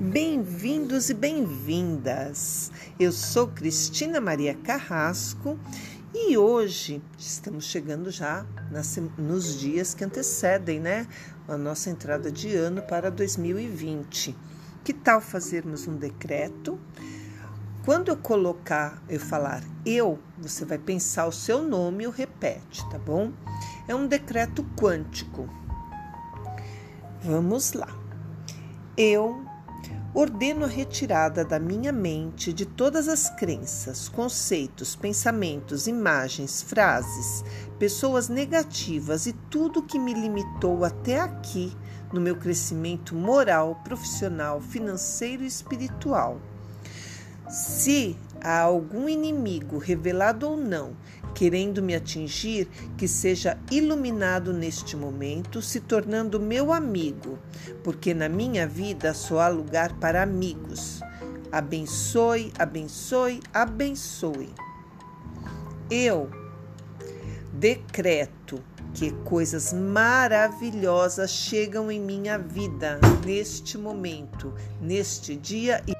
Bem-vindos e bem-vindas. Eu sou Cristina Maria Carrasco e hoje estamos chegando já nos dias que antecedem, né, a nossa entrada de ano para 2020. Que tal fazermos um decreto? Quando eu colocar, eu falar eu, você vai pensar o seu nome e o repete, tá bom? É um decreto quântico. Vamos lá. Eu ordeno a retirada da minha mente de todas as crenças, conceitos, pensamentos, imagens, frases, pessoas negativas e tudo que me limitou até aqui no meu crescimento moral, profissional, financeiro e espiritual. Se há algum inimigo, revelado ou não, querendo me atingir, que seja iluminado neste momento, se tornando meu amigo, porque na minha vida só há lugar para amigos. Abençoe, abençoe, abençoe. Eu decreto que coisas maravilhosas chegam em minha vida neste momento, neste dia e